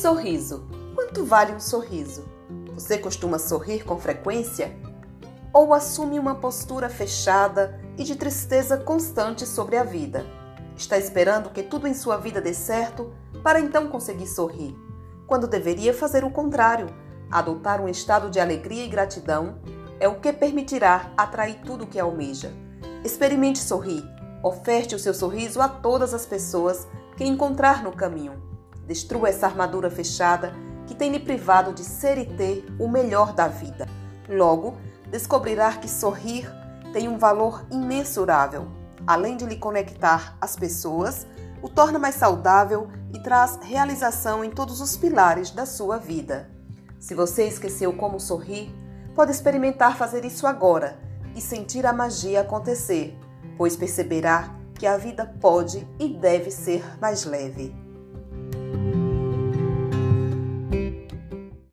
Sorriso. Quanto vale um sorriso? Você costuma sorrir com frequência? Ou assume uma postura fechada e de tristeza constante sobre a vida? Está esperando que tudo em sua vida dê certo para então conseguir sorrir, quando deveria fazer o contrário. Adotar um estado de alegria e gratidão é o que permitirá atrair tudo o que almeja. Experimente sorrir. Oferte o seu sorriso a todas as pessoas que encontrar no caminho. Destrua essa armadura fechada que tem lhe privado de ser e ter o melhor da vida. Logo, descobrirá que sorrir tem um valor imensurável. Além de lhe conectar às pessoas, o torna mais saudável e traz realização em todos os pilares da sua vida. Se você esqueceu como sorrir, pode experimentar fazer isso agora e sentir a magia acontecer, pois perceberá que a vida pode e deve ser mais leve.